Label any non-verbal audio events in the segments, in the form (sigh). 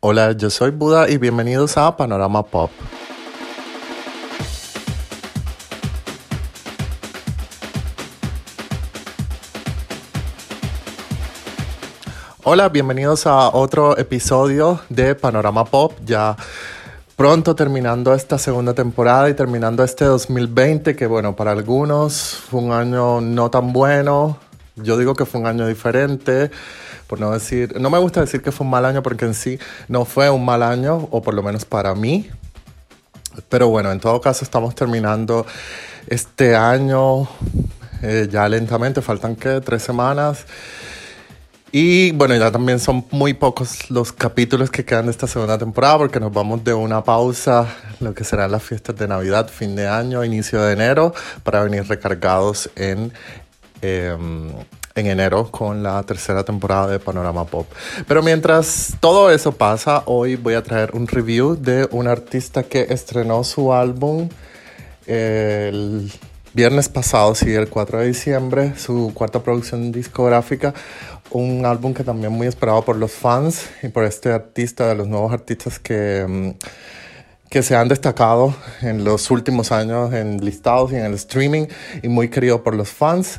Hola, yo soy Buda y bienvenidos a Panorama Pop. Hola, bienvenidos a otro episodio de Panorama Pop. Ya pronto terminando esta segunda temporada y terminando este 2020 que bueno, para algunos fue un año no tan bueno. Yo digo que fue un año diferente, por no decir, no me gusta decir que fue un mal año porque en sí no fue un mal año, o por lo menos para mí. Pero bueno, en todo caso estamos terminando este año eh, ya lentamente, faltan que tres semanas. Y bueno, ya también son muy pocos los capítulos que quedan de esta segunda temporada porque nos vamos de una pausa, lo que serán las fiestas de Navidad, fin de año, inicio de enero, para venir recargados en, em, en enero con la tercera temporada de Panorama Pop. Pero mientras todo eso pasa, hoy voy a traer un review de un artista que estrenó su álbum el viernes pasado, sí, el 4 de diciembre, su cuarta producción discográfica, un álbum que también muy esperado por los fans y por este artista, de los nuevos artistas que, mm, que se han destacado en los últimos años en listados y en el streaming y muy querido por los fans.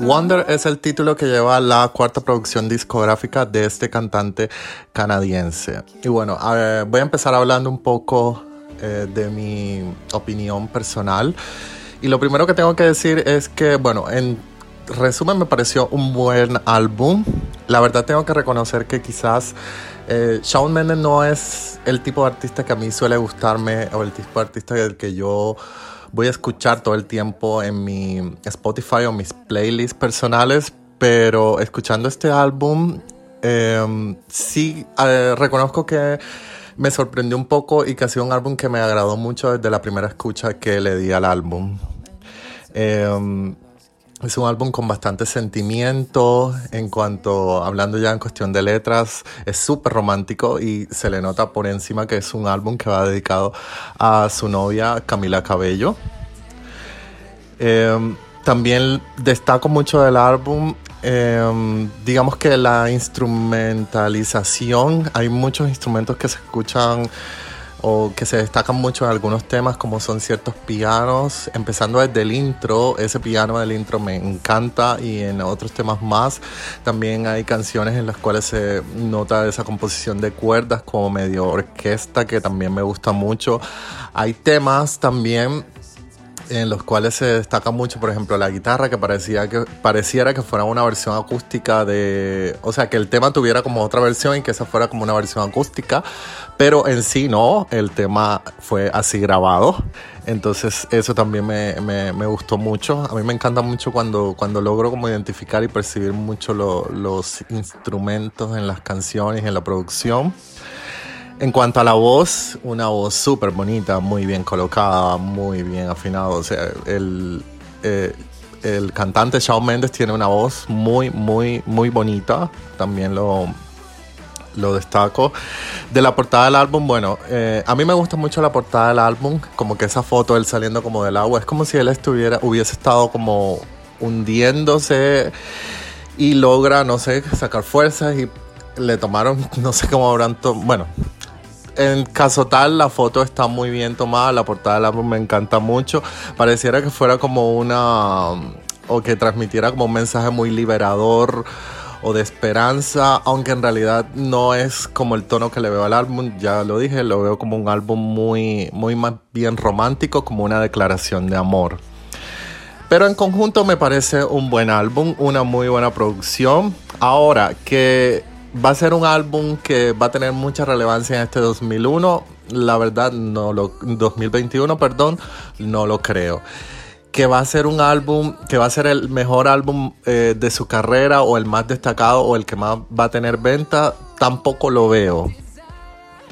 Wonder es el título que lleva la cuarta producción discográfica de este cantante canadiense. Y bueno, voy a empezar hablando un poco eh, de mi opinión personal. Y lo primero que tengo que decir es que, bueno, en resumen me pareció un buen álbum. La verdad tengo que reconocer que quizás eh, Shawn Mendes no es el tipo de artista que a mí suele gustarme o el tipo de artista del que yo voy a escuchar todo el tiempo en mi Spotify o mis playlists personales, pero escuchando este álbum, em, sí eh, reconozco que me sorprendió un poco y que ha sido un álbum que me agradó mucho desde la primera escucha que le di al álbum. Em, es un álbum con bastante sentimiento en cuanto, hablando ya en cuestión de letras, es súper romántico y se le nota por encima que es un álbum que va dedicado a su novia Camila Cabello. Em, también destaco mucho del álbum, em, digamos que la instrumentalización, hay muchos instrumentos que se escuchan o que se destacan mucho en algunos temas como son ciertos pianos, empezando desde el intro, ese piano del intro me encanta y en otros temas más también hay canciones en las cuales se nota esa composición de cuerdas como medio orquesta que también me gusta mucho. Hay temas también en los cuales se destaca mucho, por ejemplo, la guitarra, que parecía que pareciera que fuera una versión acústica de, o sea, que el tema tuviera como otra versión y que esa fuera como una versión acústica, pero en sí no, el tema fue así grabado. Entonces eso también me, me, gustó mucho. A mí me encanta mucho cuando, cuando logro como identificar y percibir mucho los instrumentos en las canciones, en la producción. En cuanto a la voz, una voz súper bonita, muy bien colocada, muy bien afinado. O sea, el, eh, el cantante Shawn Mendes tiene una voz muy, muy, muy bonita. También lo, lo destaco. De la portada del álbum, bueno, eh, a mí me gusta mucho la portada del álbum, como que esa foto él saliendo como del agua, es como si él estuviera, hubiese estado como hundiéndose y logra, no sé, sacar fuerzas y le tomaron, (laughs) no sé cómo habrán bueno, en caso tal, la foto está muy bien tomada, la portada del álbum me encanta mucho. Pareciera que fuera como una. o que transmitiera como un mensaje muy liberador o de esperanza, aunque en realidad no es como el tono que le veo al álbum, ya lo dije, lo veo como un álbum muy, muy más bien romántico, como una declaración de amor. Pero en conjunto me parece un buen álbum, una muy buena producción. Ahora, que va a ser un álbum que va a tener mucha relevancia en este 2001. La verdad, no lo. 2021, perdón, no lo creo. Que va a ser un álbum, que va a ser el mejor álbum eh, de su carrera o el más destacado o el que más va a tener venta, tampoco lo veo.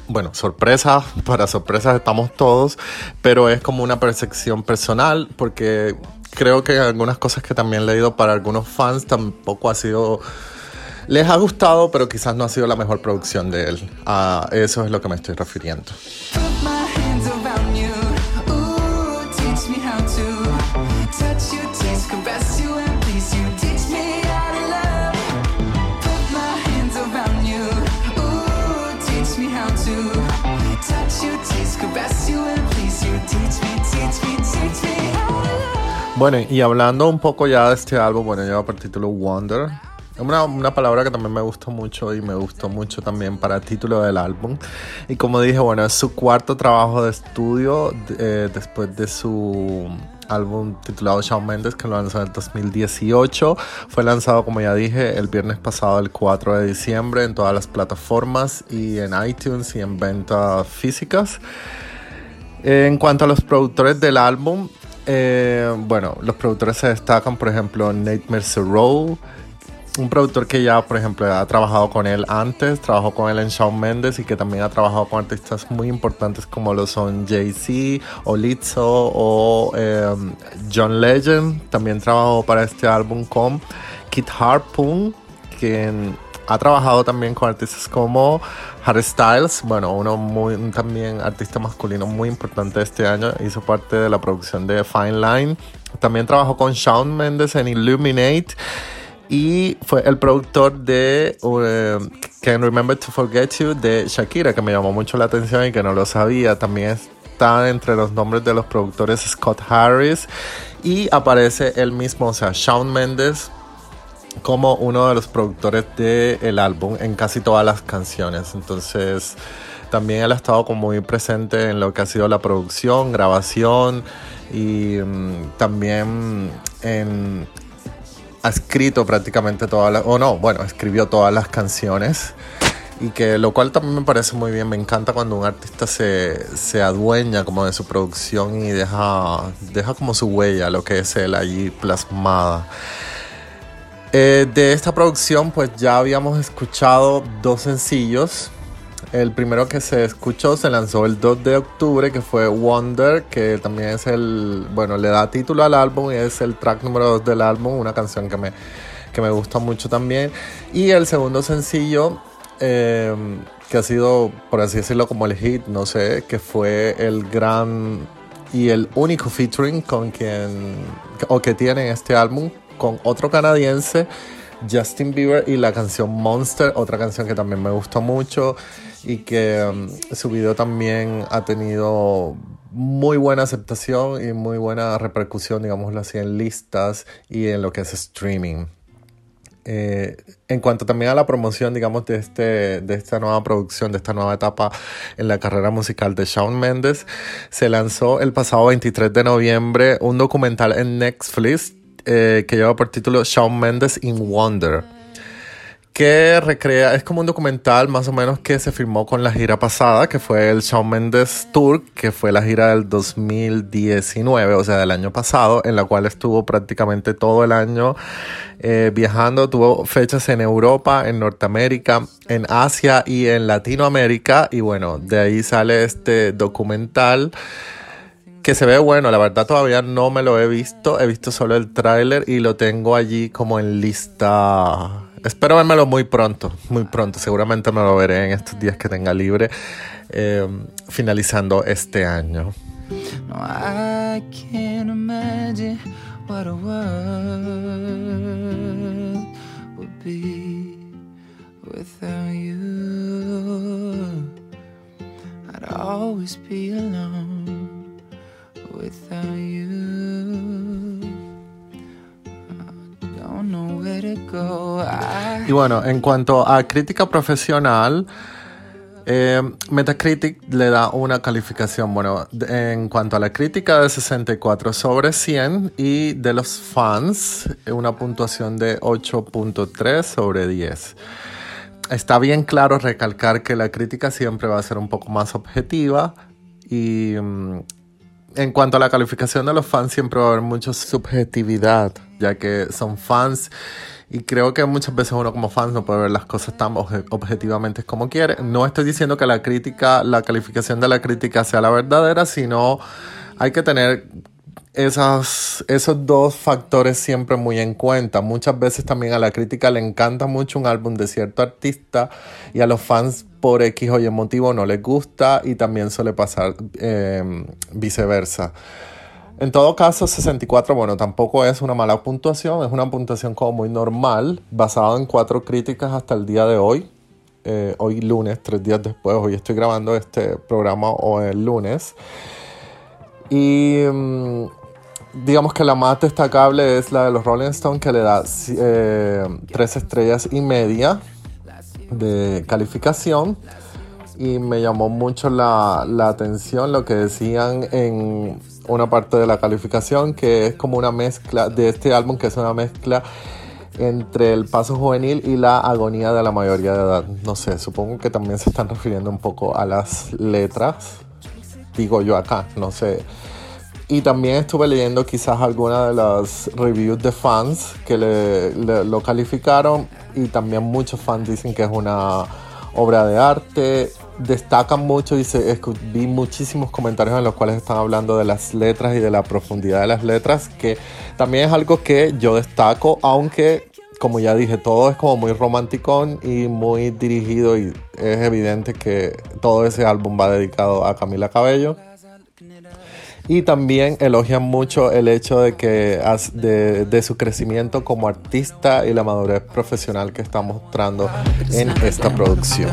bueno, sorpresa, (laughs) para sorpresas estamos todos, pero es como una percepción personal porque creo que algunas cosas que también he leído para algunos fans tampoco ha sido... Les ha gustado, pero quizás no ha sido la mejor producción de él. A eso es lo que me estoy refiriendo. Bueno, y hablando un poco ya de este álbum, bueno, lleva por título Wonder. Una, una, palabra que también me gustó mucho y me gustó mucho también para el título del álbum. Y como dije, bueno, es su cuarto trabajo de estudio eh, después de su álbum titulado Shawn Mendes que lo lanzó en el 2018. Fue lanzado, como ya dije, el viernes pasado, el 4 de diciembre, en todas las plataformas y en iTunes y en ventas físicas. En cuanto a los productores del álbum, eh, bueno, los productores se destacan, por ejemplo, Nate Mercereau, un productor que ya, por ejemplo, ha trabajado con él antes, trabajó con él en Shawn Mendes y que también ha trabajado con artistas muy importantes como lo son Jay-Z o Lizzo o em, John Legend. También trabajó para este álbum con Kit Harpoon, quien ha trabajado también con artistas como Harry Styles, bueno, uno muy también artista masculino muy importante este año, hizo parte de la producción de Fine Line. También trabajó con Shawn Mendes en Illuminate y fue el productor de uh, Can't Remember to Forget You de Shakira, que me llamó mucho la atención y que no lo sabía. También está entre los nombres de los productores Scott Harris y aparece él mismo, o sea, Shawn Mendes como uno de los productores del álbum en casi todas las canciones. Entonces, también él ha estado como muy presente en lo que ha sido la producción, grabación y mm, también en, ha escrito prácticamente todas las, o no, bueno, escribió todas las canciones y que lo cual también me parece muy bien, me encanta cuando un artista se, se adueña como de su producción y deja, deja como su huella, lo que es él allí plasmada. Eh, de esta producción pues ya habíamos escuchado dos sencillos. El primero que se escuchó se lanzó el 2 de octubre, que fue Wonder, que también es el, bueno, le da título al álbum y es el track número 2 del álbum, una canción que me, que me gusta mucho también. Y el segundo sencillo, em, que ha sido, por así decirlo, como el hit, no sé, que fue el gran y el único featuring con quien, o que tiene este álbum, con otro canadiense, Justin Bieber, y la canción Monster, otra canción que también me gustó mucho y que um, su video también ha tenido muy buena aceptación y muy buena repercusión, digámoslo así, en listas y en lo que es streaming. Eh, en cuanto también a la promoción, digamos, de, este, de esta nueva producción, de esta nueva etapa en la carrera musical de Shawn Mendes, se lanzó el pasado 23 de noviembre un documental en Netflix eh, que lleva por título Shawn Mendes in Wonder, que recrea, es como un documental más o menos que se filmó con la gira pasada, que fue el Shawn Mendes Tour, que fue la gira del 2019, o sea, del año pasado, en la cual estuvo prácticamente todo el año eh, viajando, tuvo fechas en Europa, en Norteamérica, en Asia y en Latinoamérica, y bueno, de ahí sale este documental que se ve bueno, la verdad todavía no me lo he visto, he visto solo el tráiler y lo tengo allí como en lista. Espero vérmelo muy pronto, muy pronto, seguramente me lo veré en estos días que tenga libre, eh, finalizando este año. No, I can't imagine what a world would be without you. I'd always be alone. Y bueno, en cuanto a crítica profesional, eh, Metacritic le da una calificación, bueno, en cuanto a la crítica de 64 sobre 100 y de los fans una puntuación de 8.3 sobre 10. Está bien claro recalcar que la crítica siempre va a ser un poco más objetiva y mm, en cuanto a la calificación de los fans, siempre va a haber mucha subjetividad, ya que son fans y creo que muchas veces uno como fan no puede ver las cosas tan objetivamente como quiere. No estoy diciendo que la crítica, la calificación de la crítica sea la verdadera, sino hay que tener esas, esos dos factores siempre muy en cuenta. Muchas veces también a la crítica le encanta mucho un álbum de cierto artista y a los fans por X o Y motivo no les gusta y también suele pasar eh, viceversa. En todo caso, 64, bueno, tampoco es una mala puntuación, es una puntuación como muy normal, basada en cuatro críticas hasta el día de hoy. Eh, hoy lunes, tres días después, hoy estoy grabando este programa o el lunes. Y mm, digamos que la más destacable es la de los Rolling Stones, que le da eh, tres estrellas y media de calificación y me llamó mucho la, la, atención lo que decían en una parte de la calificación, que es como una mezcla de este álbum, que es una mezcla entre el paso juvenil y la agonía de la mayoría de edad. No sé, supongo que también se están refiriendo un poco a las letras, digo yo acá, no sé. Y también estuve leyendo quizás algunas de las reviews de fans que le, lo calificaron y también muchos fans dicen que es una obra de arte destacan mucho y se, vi muchísimos comentarios en los cuales están hablando de las letras y de la profundidad de las letras, que también es algo que yo destaco, aunque como ya dije, todo es como muy romántico y muy dirigido y es evidente que todo ese álbum va dedicado a Camila Cabello. Y también elogian mucho el hecho de que de, de, su crecimiento como artista y la madurez profesional que está mostrando en esta producción.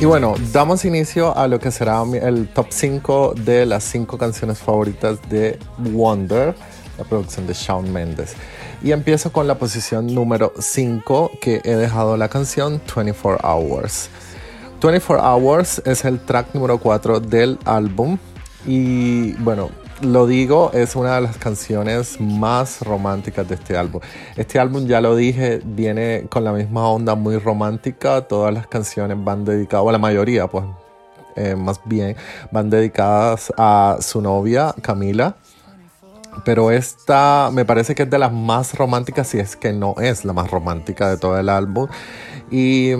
Y bueno, damos inicio a lo que será el top 5 de las 5 canciones favoritas de Wonder, la producción de Shawn Mendes. Y empiezo con la posición número 5 que he dejado la canción 24 Hours. 24 Hours es el track número 4 del álbum. Y bueno, lo digo, es una de las canciones más románticas de este álbum. Este álbum, ya lo dije, viene con la misma onda muy romántica. Todas las canciones van dedicadas, o la mayoría, pues, eh, más bien, van dedicadas a su novia, Camila. Pero esta me parece que es de las más románticas, si es que no es la más romántica de todo el álbum. Y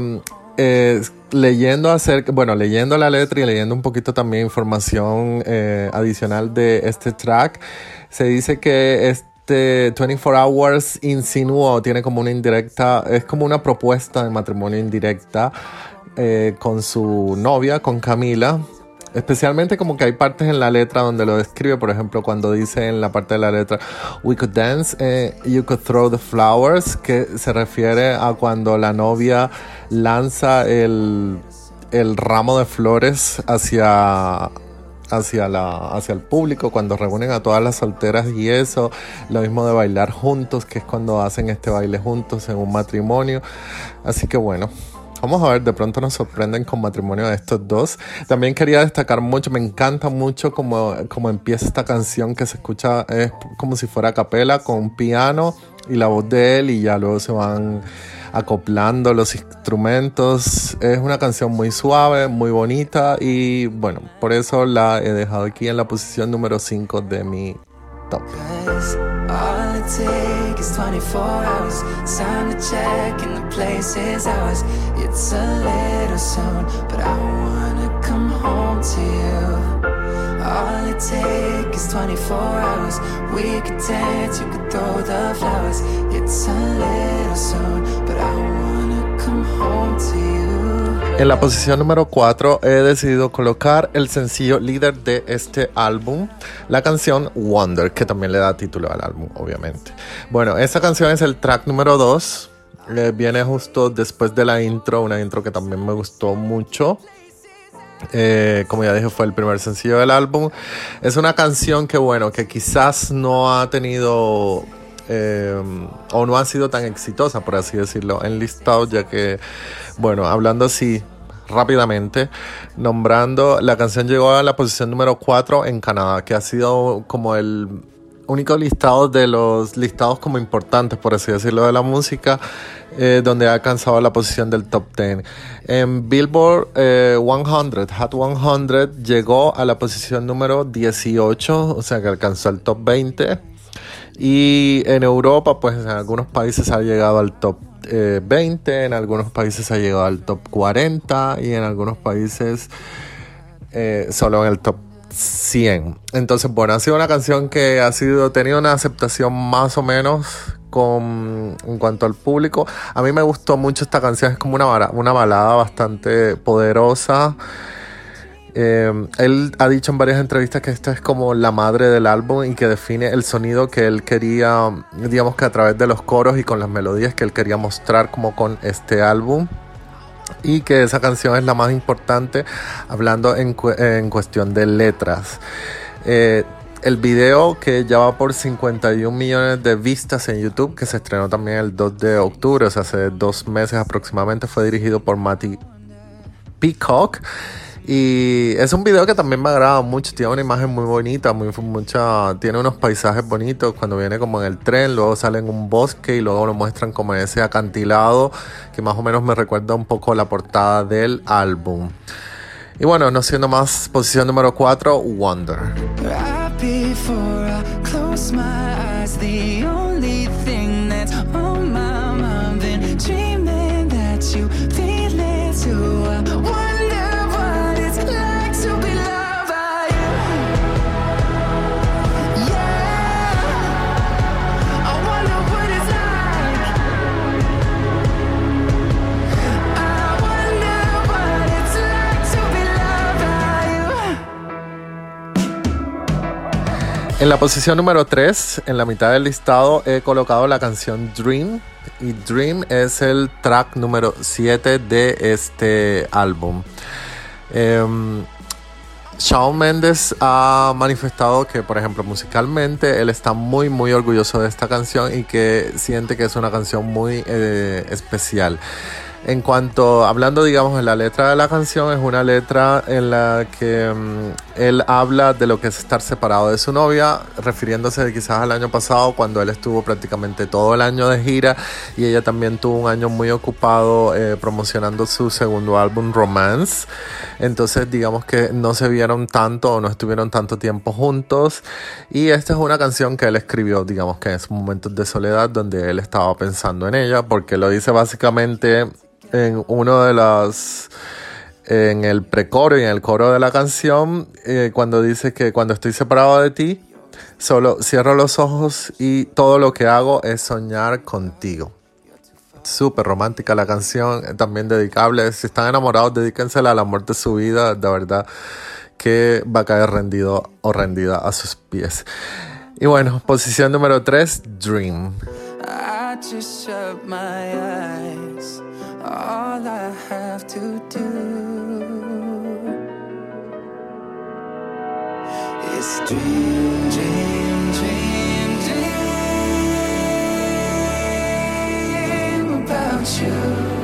eh, leyendo acerca, bueno, leyendo la letra y leyendo un poquito también información eh, adicional de este track, se dice que este 24 Hours insinuó, tiene como una indirecta, es como una propuesta de matrimonio indirecta eh, con su novia, con Camila, Especialmente como que hay partes en la letra donde lo describe, por ejemplo, cuando dice en la parte de la letra, We could dance, eh, you could throw the flowers, que se refiere a cuando la novia lanza el, el ramo de flores hacia, hacia, la, hacia el público, cuando reúnen a todas las solteras y eso, lo mismo de bailar juntos, que es cuando hacen este baile juntos en un matrimonio. Así que bueno, Vamos a ver, de pronto nos sorprenden con matrimonio de estos dos. También quería destacar mucho, me encanta mucho como, como empieza esta canción que se escucha, es como si fuera a capela con un piano y la voz de él y ya luego se van acoplando los instrumentos. Es una canción muy suave, muy bonita y bueno, por eso la he dejado aquí en la posición número 5 de mi top. All it is 24 hours. Time to check, place is ours. It's a little soon, but I wanna come home to you. All it takes is 24 hours. We could dance, you could throw the flowers. It's a little soon, but I wanna come home to you. En la posición número 4 he decidido colocar el sencillo líder de este álbum, la canción Wonder, que también le da título al álbum, obviamente. Bueno, esta canción es el track número 2. Viene justo después de la intro, una intro que también me gustó mucho. Eh, como ya dije, fue el primer sencillo del álbum. Es una canción que, bueno, que quizás no ha tenido eh, o no ha sido tan exitosa, por así decirlo, en listados, ya que, bueno, hablando así rápidamente, nombrando, la canción llegó a la posición número 4 en Canadá, que ha sido como el único listado de los listados como importantes, por así decirlo, de la música, eh, donde ha alcanzado la posición del top 10. En Billboard 100, eh, Hot 100, llegó a la posición número 18, o sea que alcanzó el top 20. Y en Europa, pues en algunos países ha llegado al top 20, eh, en algunos países ha llegado al top 40 y en algunos países solo en el top 100. Entonces, bueno, ha sido una canción que ha sido tenido una aceptación más o menos con en cuanto al público. A mí me gustó mucho esta canción, es como una, una balada bastante poderosa. Eh, él ha dicho en varias entrevistas que esta es como la madre del álbum y que define el sonido que él quería, digamos que a través de los coros y con las melodías que él quería mostrar como con este álbum y que esa canción es la más importante hablando en, en cuestión de letras. Eh, el video que ya va por 51 millones de vistas en YouTube, que se estrenó también el 2 de octubre, o sea, hace dos meses aproximadamente, fue dirigido por Matty Peacock y es un video que también me agrada mucho, tiene una imagen muy bonita, muy, mucha, tiene unos paisajes bonitos cuando viene como en el tren, luego sale en un bosque y luego lo muestran como en ese acantilado que más o menos me recuerda un poco la portada del álbum. Y bueno, no siendo más, posición número 4, Wonder. En la posición número 3, en la mitad del listado, he colocado la canción Dream. Y Dream es el track número 7 de este álbum. Em, Shawn Mendes ha manifestado que, por ejemplo, musicalmente, él está muy, muy orgulloso de esta canción y que siente que es una canción muy eh, especial. En cuanto, hablando digamos de la letra de la canción, es una letra en la que mm, él habla de lo que es estar separado de su novia, refiriéndose quizás al año pasado cuando él estuvo prácticamente todo el año de gira y ella también tuvo un año muy ocupado eh, promocionando su segundo álbum Romance. Entonces digamos que no se vieron tanto o no estuvieron tanto tiempo juntos y esta es una canción que él escribió digamos que en momentos de soledad donde él estaba pensando en ella porque lo dice básicamente en uno de los en el precoro y en el coro de la canción eh, cuando dice que cuando estoy separado de ti solo cierro los ojos y todo lo que hago es soñar contigo. Súper romántica la canción eh, también dedicable. Si están enamorados dedíquensela al amor de su vida. De verdad que va a caer rendido o rendida a sus pies. Y bueno posición número 3 Dream all I have to do is dream, dream, dream, dream about you.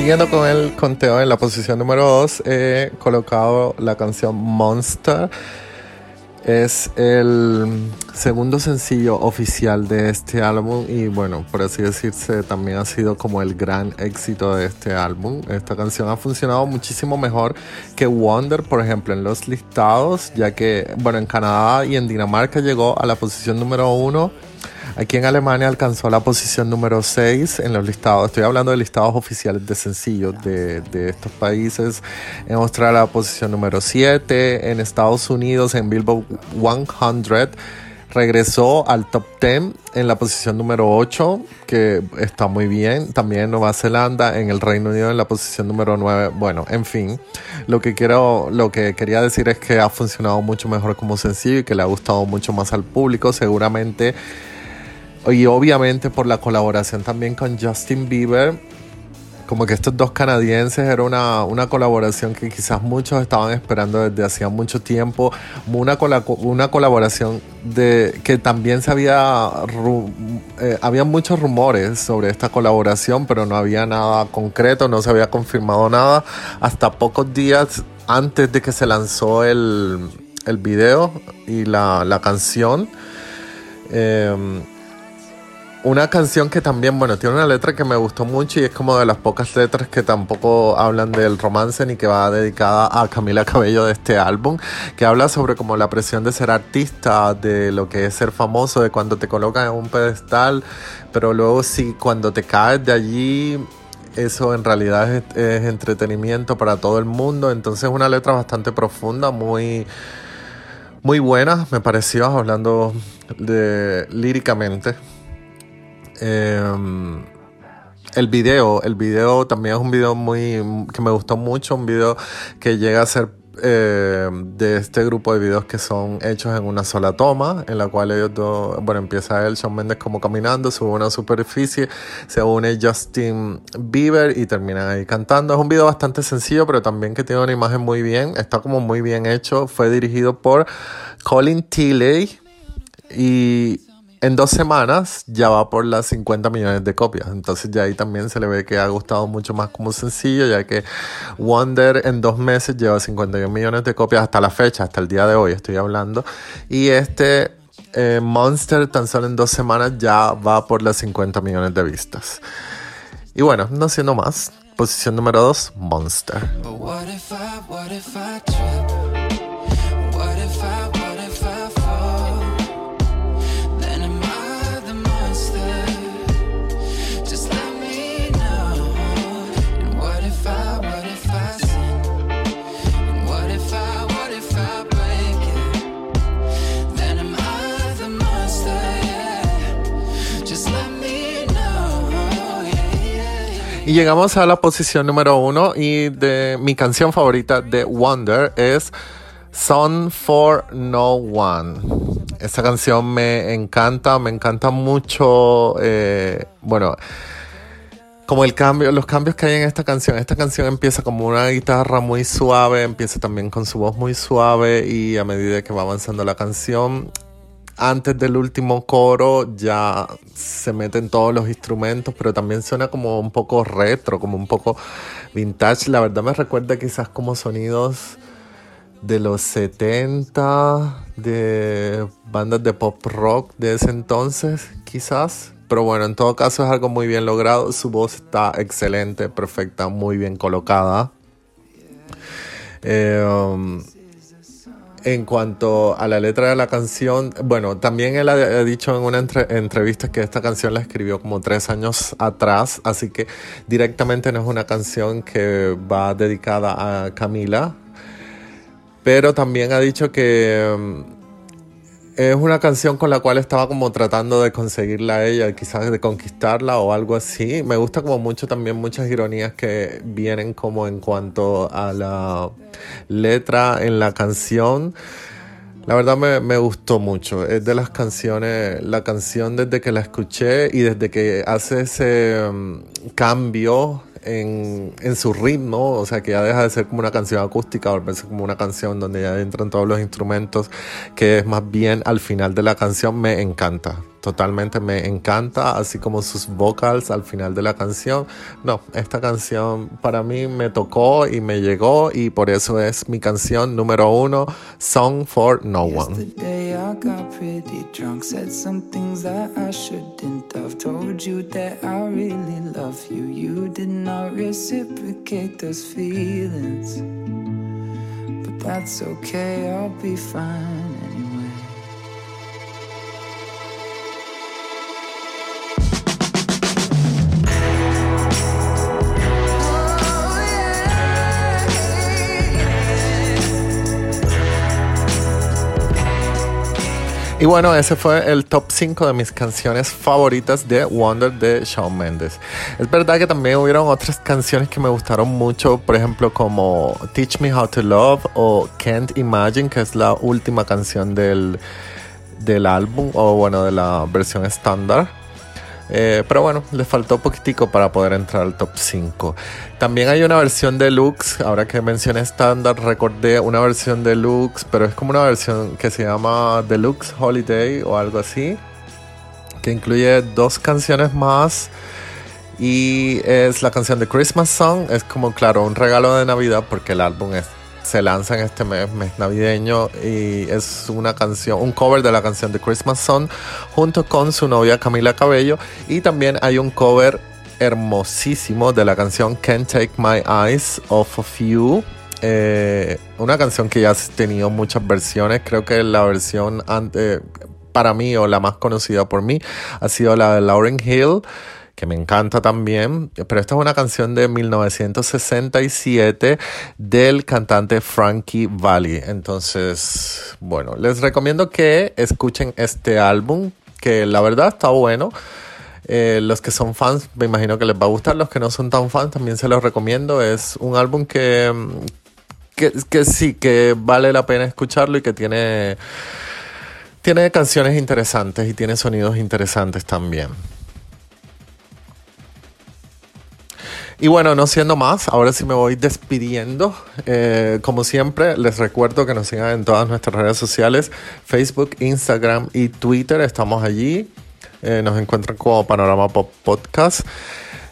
Siguiendo con el conteo en la posición número 2, he colocado la canción Monster. Es el segundo sencillo oficial de este álbum y bueno, por así decirse, también ha sido como el gran éxito de este álbum. Esta canción ha funcionado muchísimo mejor que Wonder, por ejemplo, en los listados, ya que, bueno, en Canadá y en Dinamarca llegó a la posición número 1 Aquí en Alemania alcanzó la posición número 6 en los listados. Estoy hablando de listados oficiales de sencillos de, estos países. En Australia, la posición número 7. En Estados Unidos, en Billboard 100 regresó al top 10 en la posición número 8, que está muy bien. También en Nueva Zelanda, en el Reino Unido en la posición número 9. Bueno, en fin, lo que quiero, lo que quería decir es que ha funcionado mucho mejor como sencillo y que le ha gustado mucho más al público. Seguramente y obviamente por la colaboración también con Justin Bieber, como que estos dos canadienses era una, una colaboración que quizás muchos estaban esperando desde hacía mucho tiempo, una, una colaboración de que también se había, eh, había muchos rumores sobre esta colaboración, pero no había nada concreto, no se había confirmado nada hasta pocos días antes de que se lanzó el, el video y la, la canción. Eh, una canción que también, bueno, tiene una letra que me gustó mucho y es como de las pocas letras que tampoco hablan del romance ni que va dedicada a Camila Cabello de este álbum, que habla sobre como la presión de ser artista, de lo que es ser famoso, de cuando te colocan en un pedestal, pero luego sí, cuando te caes de allí, eso en realidad es, es entretenimiento para todo el mundo, entonces es una letra bastante profunda, muy muy buena, me pareció, hablando de líricamente. Em, el video, el video también es un video muy que me gustó mucho, un video que llega a ser eh, de este grupo de videos que son hechos en una sola toma, en la cual ellos dos, bueno, empieza él, Shawn Mendes, como caminando, sube una superficie, se une Justin Bieber y terminan ahí cantando. Es un video bastante sencillo, pero también que tiene una imagen muy bien, está como muy bien hecho, fue dirigido por Colin Tilley y en dos semanas ya va por las 50 millones de copias. Entonces ya ahí también se le ve que ha gustado mucho más como sencillo, ya que Wonder en dos meses lleva 51 millones de copias hasta la fecha, hasta el día de hoy estoy hablando. Y este eh, Monster tan solo en dos semanas ya va por las 50 millones de vistas. Y bueno, no siendo más, posición número 2, Monster. Llegamos a la posición número uno y de mi canción favorita de Wonder es Song for No One. Esta canción me encanta, me encanta mucho, eh, bueno, como el cambio, los cambios que hay en esta canción. Esta canción empieza como una guitarra muy suave, empieza también con su voz muy suave y a medida que va avanzando la canción antes del último coro ya se meten todos los instrumentos, pero también suena como un poco retro, como un poco vintage. La verdad me recuerda quizás como sonidos de los 70, de bandas de pop rock de ese entonces, quizás. Pero bueno, en todo caso es algo muy bien logrado. Su voz está excelente, perfecta, muy bien colocada. Eh, um, en cuanto a la letra de la canción, bueno, también él ha, dicho en una entrevista que esta canción la escribió como tres años atrás, así que directamente no es una canción que va dedicada a Camila, pero también ha dicho que mm, es una canción con la cual estaba como tratando de conseguirla a ella, quizás de conquistarla o algo así. Me gusta como mucho también muchas ironías que vienen como en cuanto a la letra en la canción. La verdad me, gustó mucho. Es de las canciones, la canción desde que la escuché y desde que hace ese um, cambio en, en, su ritmo, o sea que ya deja de ser como una canción acústica, volverse como una canción donde ya entran todos los instrumentos, que es más bien al final de la canción, me encanta totalmente me encanta, así como sus vocals al final de la canción. No, esta canción para mí me tocó y me llegó y por eso es mi canción número uno, Song for No One. that's okay, I'll be fine Y bueno, ese fue el top 5 de mis canciones favoritas de Wonder de Shawn Mendes. Es verdad que también hubieron otras canciones que me gustaron mucho, por ejemplo como Teach Me How to Love o Can't Imagine, que es la última canción del, del álbum o bueno, de la versión estándar. Eh, pero bueno, le faltó poquitico para poder entrar al top 5. También hay una versión deluxe, ahora que mencioné estándar, recordé una versión deluxe, pero es como una versión que se llama Deluxe Holiday o algo así, que incluye dos canciones más y es la canción de Christmas Song. Es como, claro, un regalo de Navidad porque el álbum se lanza en este mes, mes navideño y es una canción, un cover de la canción de Christmas Song junto con su novia Camila Cabello y también hay un cover hermosísimo de la canción Can't Take My Eyes Off of You. Eh, una canción que ya ha tenido muchas versiones, creo que la versión antes, para mí o la más conocida por mí ha sido la de Lauren Hill que me encanta también, pero esta es una canción de 1967 del cantante Frankie Valli. Entonces, bueno, les recomiendo que escuchen este álbum, que la verdad está bueno. Eh, los que son fans, me imagino que les va a gustar. Los que no son tan fans, también se los recomiendo. Es un álbum que, que, que sí, que vale la pena escucharlo y que tiene, tiene canciones interesantes y tiene sonidos interesantes también. Y bueno, no siendo más, ahora sí me voy despidiendo. Eh, como siempre, les recuerdo que nos sigan en todas nuestras redes sociales, Facebook, Instagram y Twitter. Estamos allí. Eh, nos encuentran como Panorama Pop Podcast.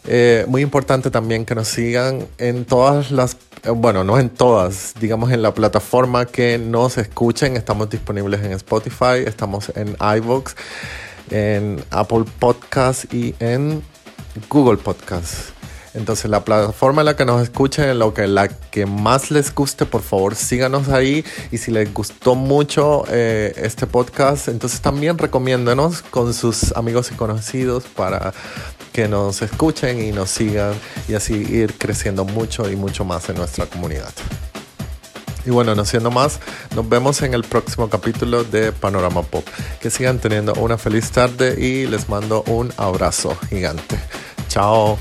Eh, muy importante también que nos sigan en todas las, bueno, no en todas, digamos en la plataforma que nos escuchen. Estamos disponibles en Spotify, estamos en iVoox, en Apple Podcast y en Google Podcast. Entonces, la plataforma en la que nos escuchen, lo que, la que más les guste, por favor, síganos ahí. Y si les gustó mucho eh, este podcast, entonces también recomiéndenos con sus amigos y conocidos para que nos escuchen y nos sigan y así ir creciendo mucho y mucho más en nuestra comunidad. Y bueno, no siendo más, nos vemos en el próximo capítulo de Panorama Pop. Que sigan teniendo una feliz tarde y les mando un abrazo gigante. Chao.